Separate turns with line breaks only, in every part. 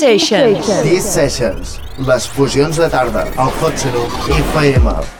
Sessions.
These Sessions, les fusions de tarda, al Hot Senoom FM.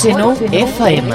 Senão é faema.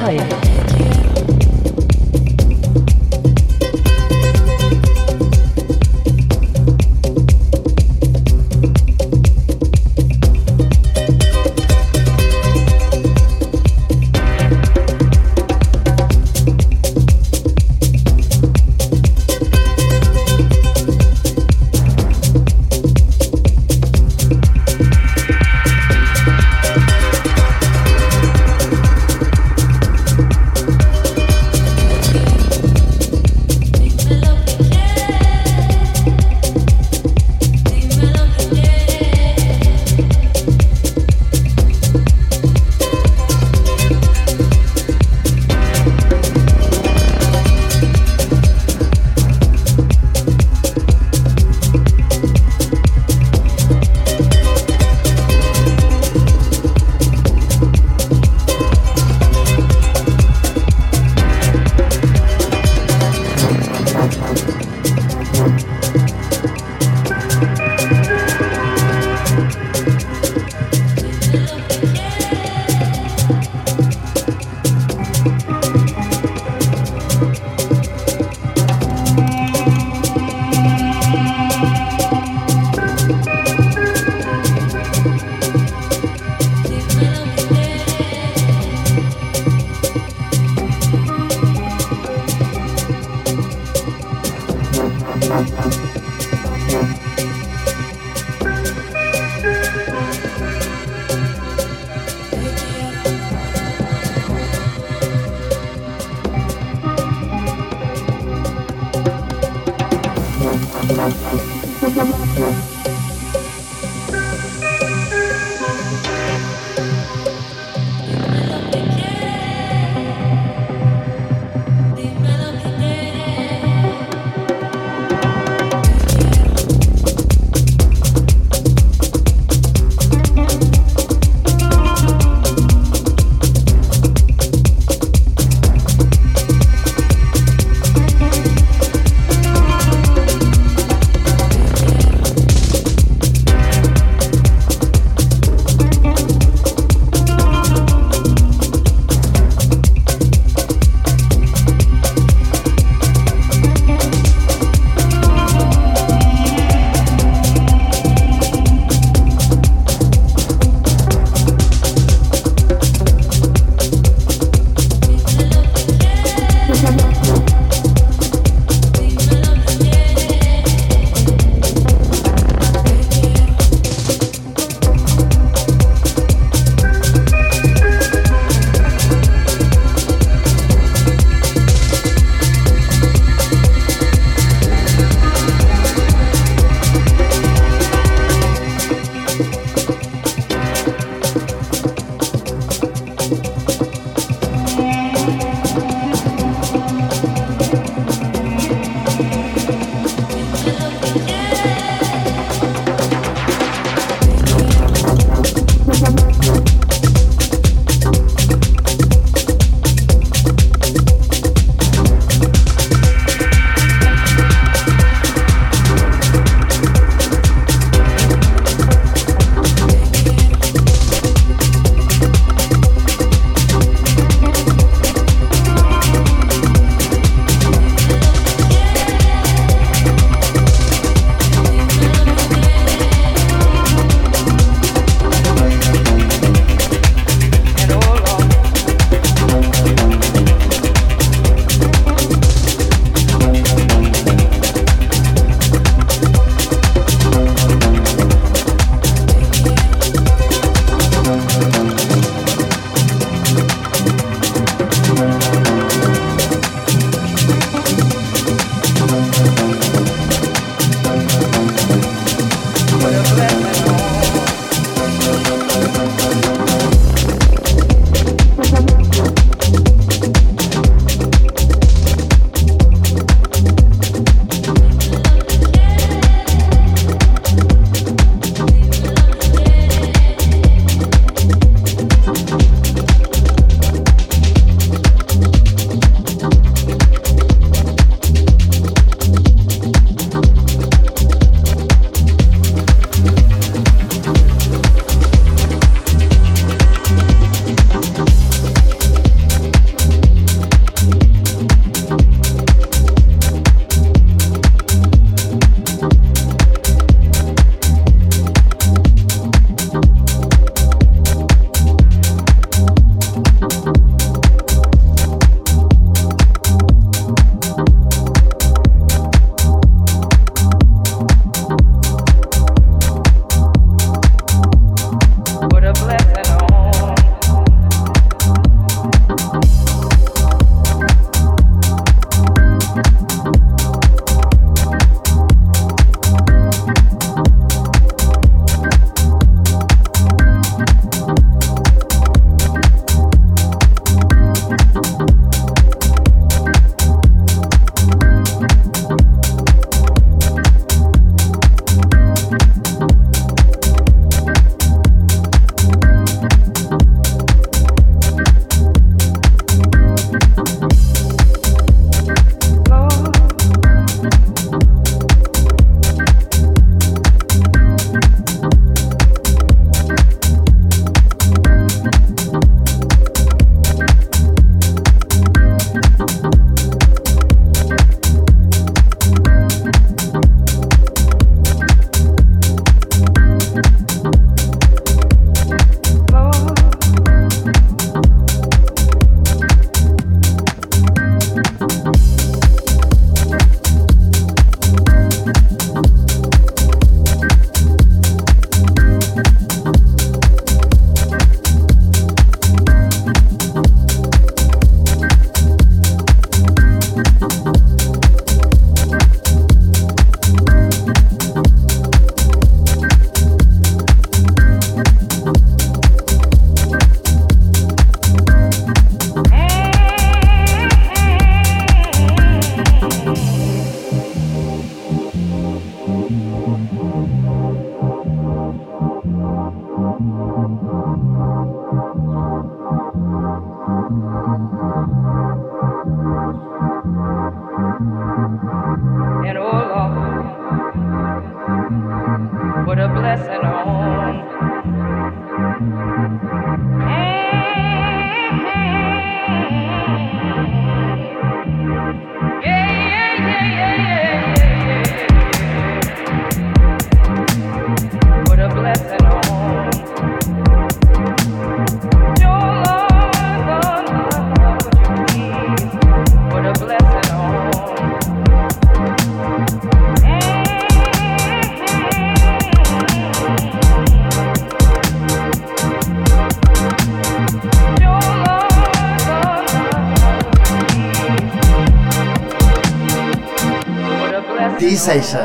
Sessions. Charlie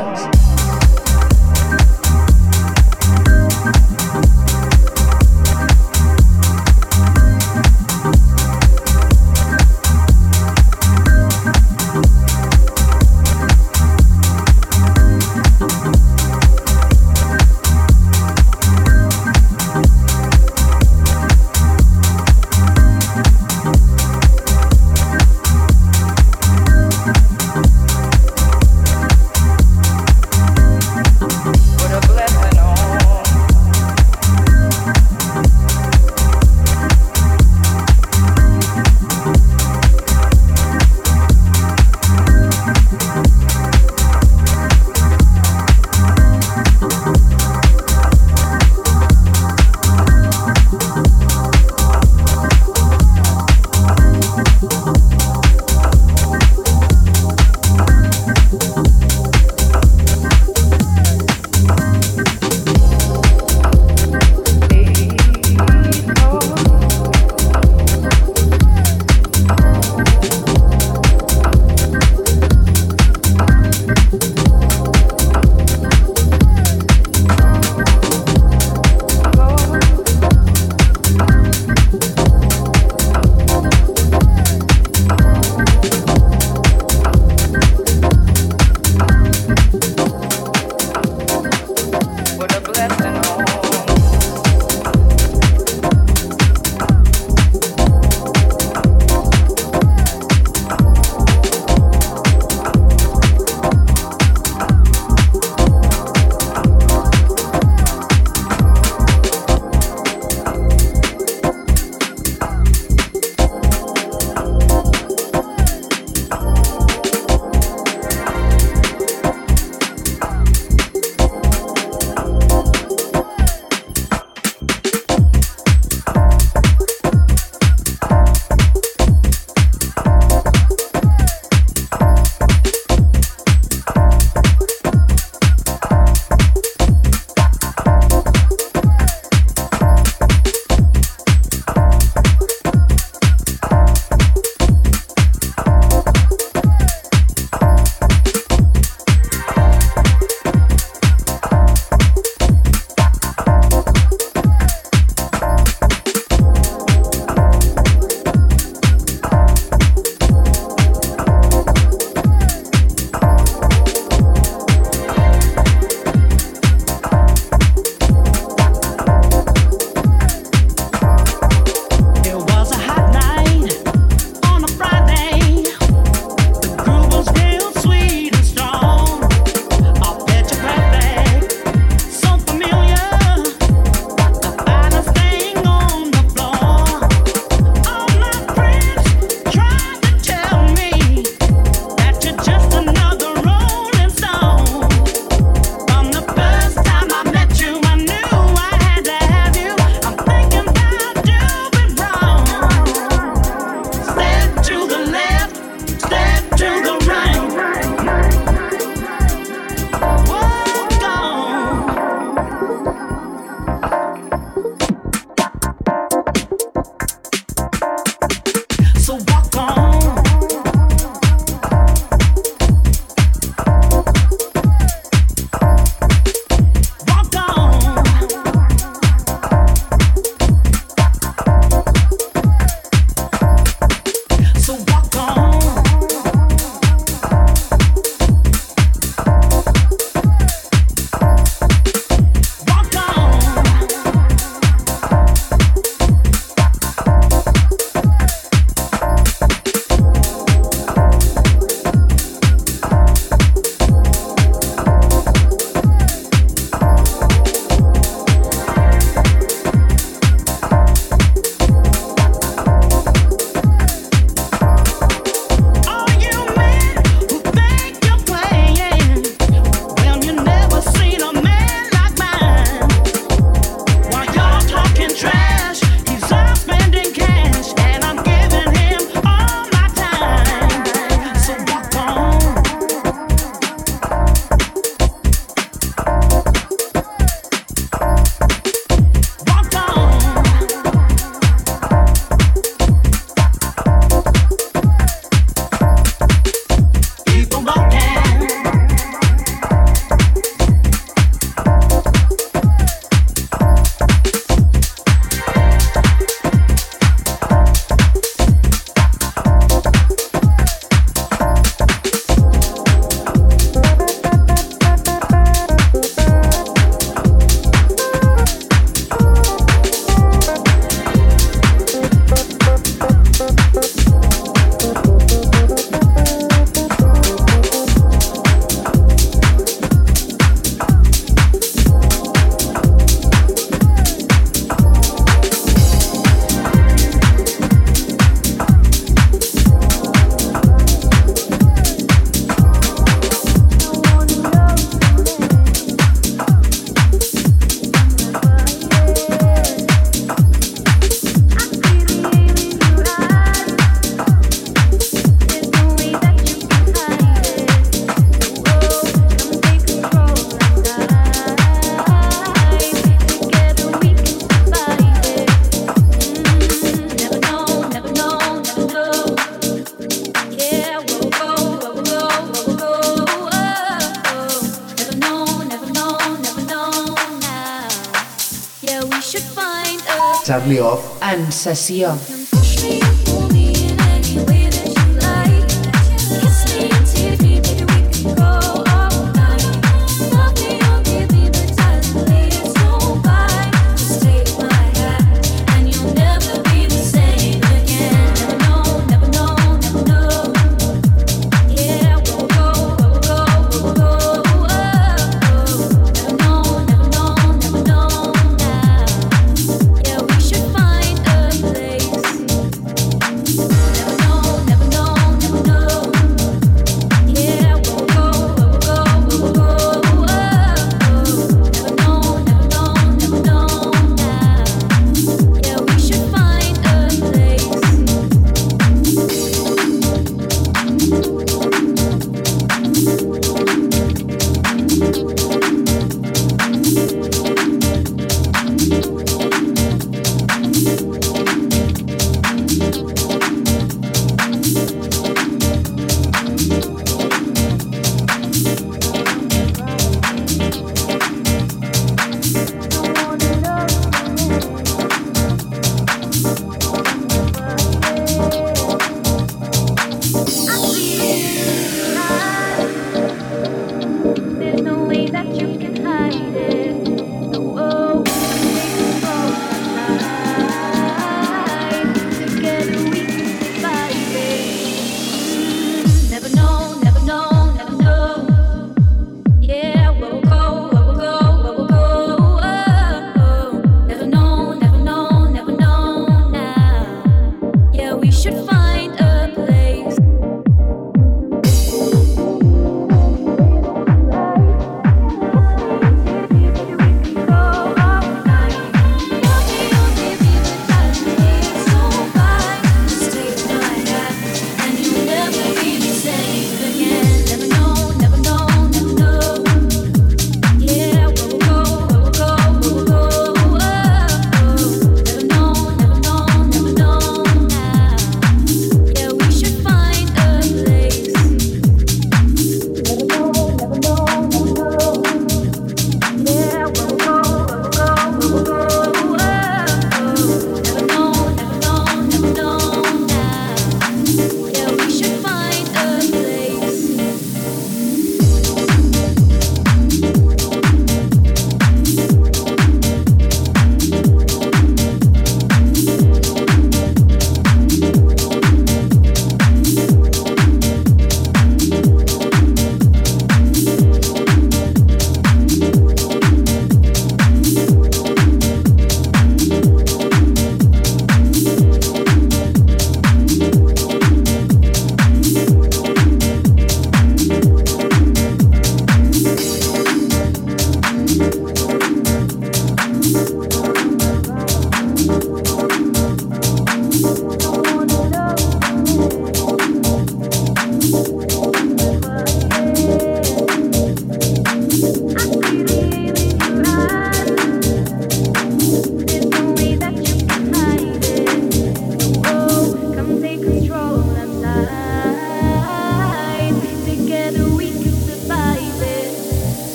Off.
En sessió.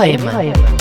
快点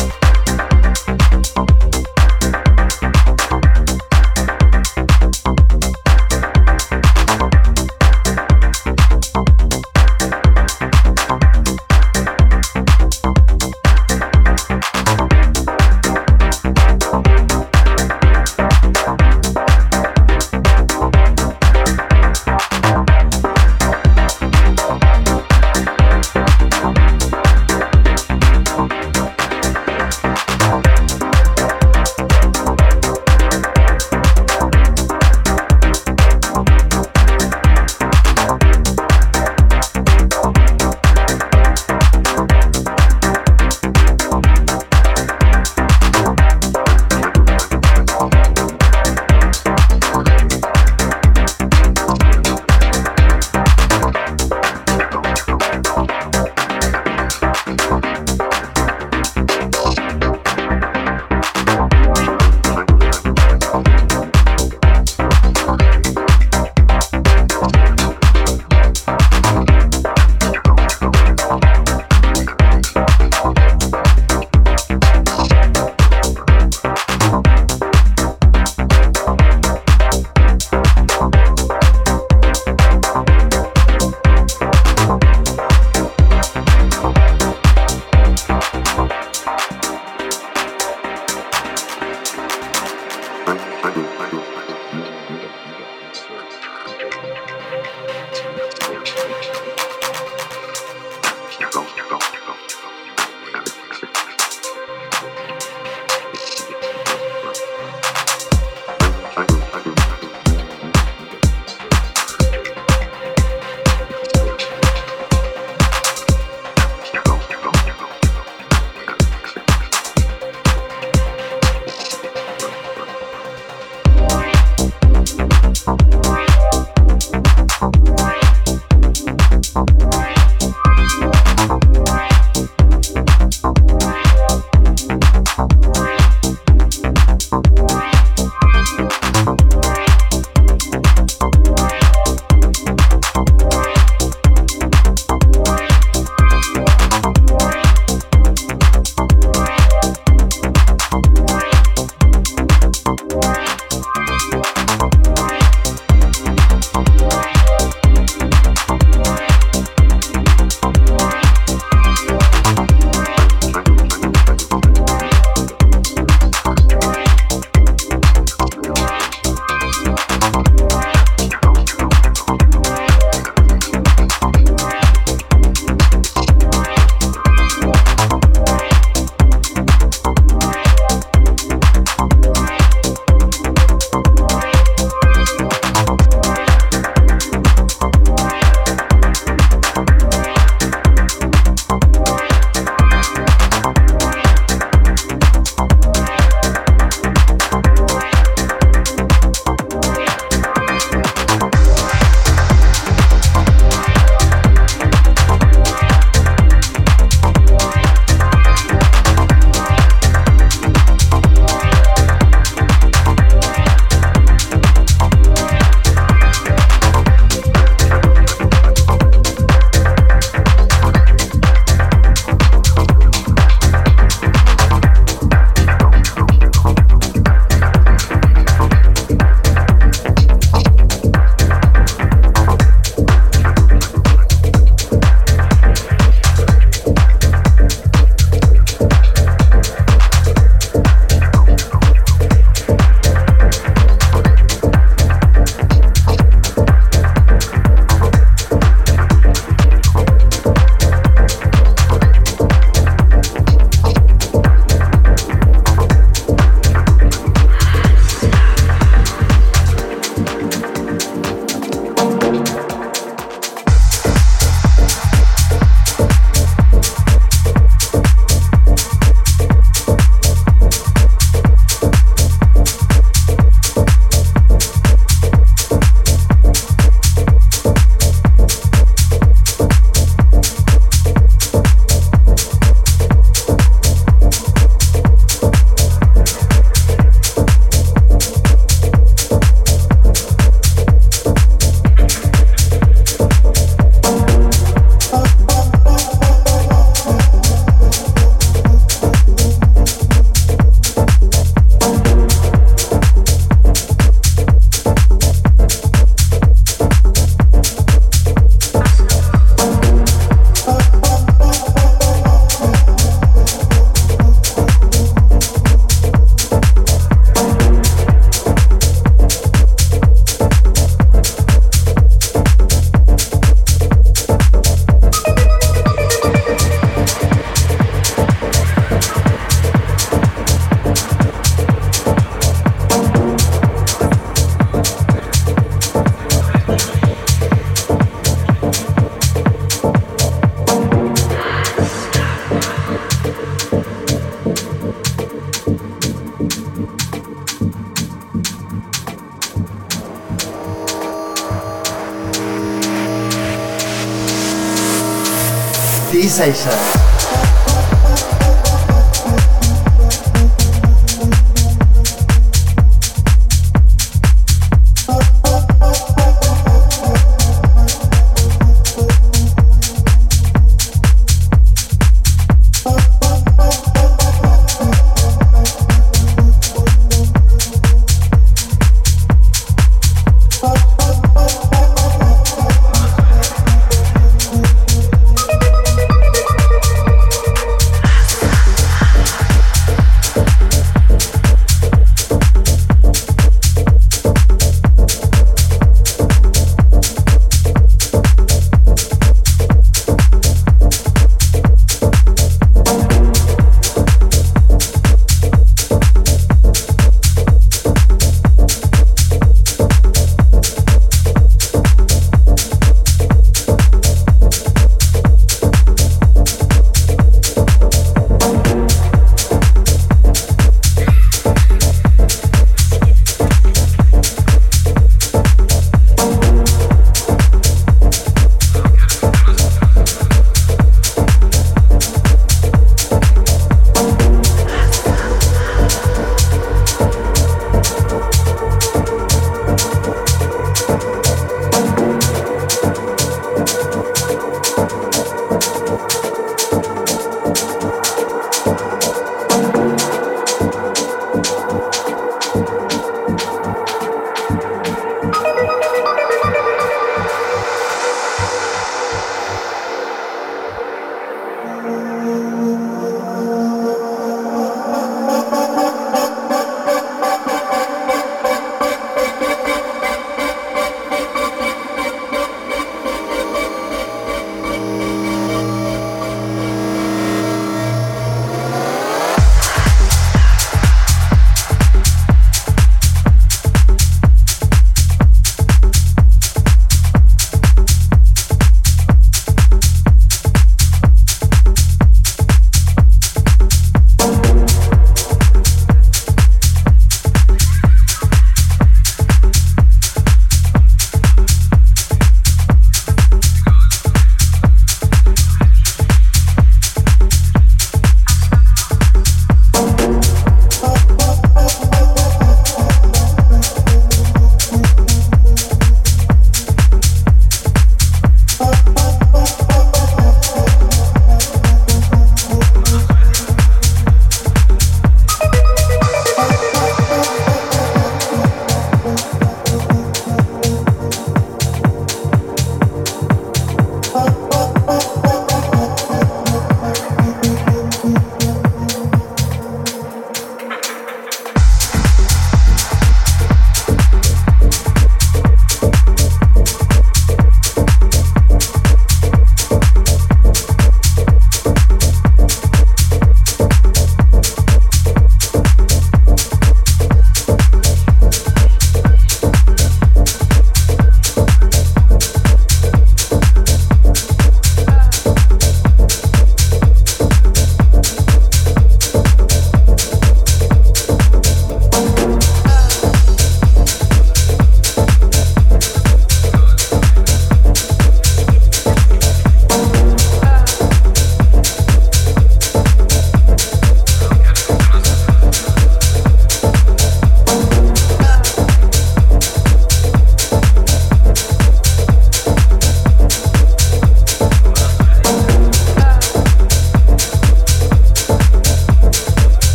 Conversation.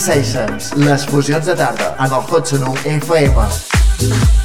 Sessions, les fusions de tarda en el Hot Sonu FM.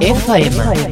FM.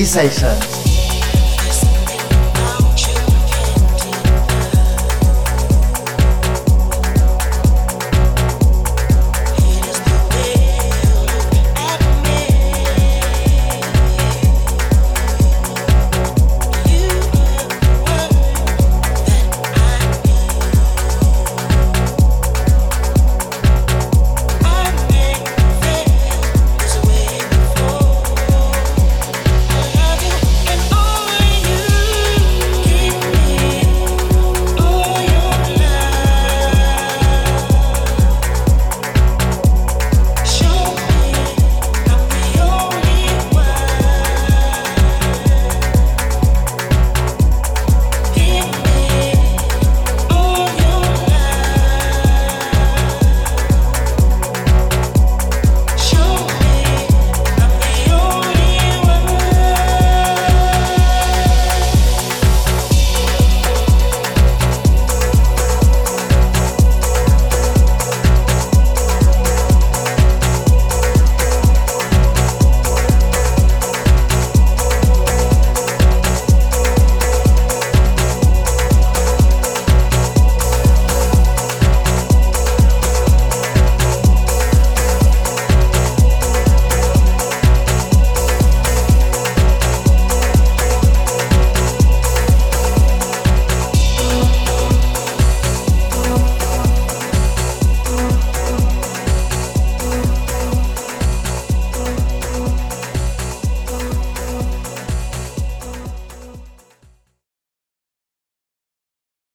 isso aí, Xande.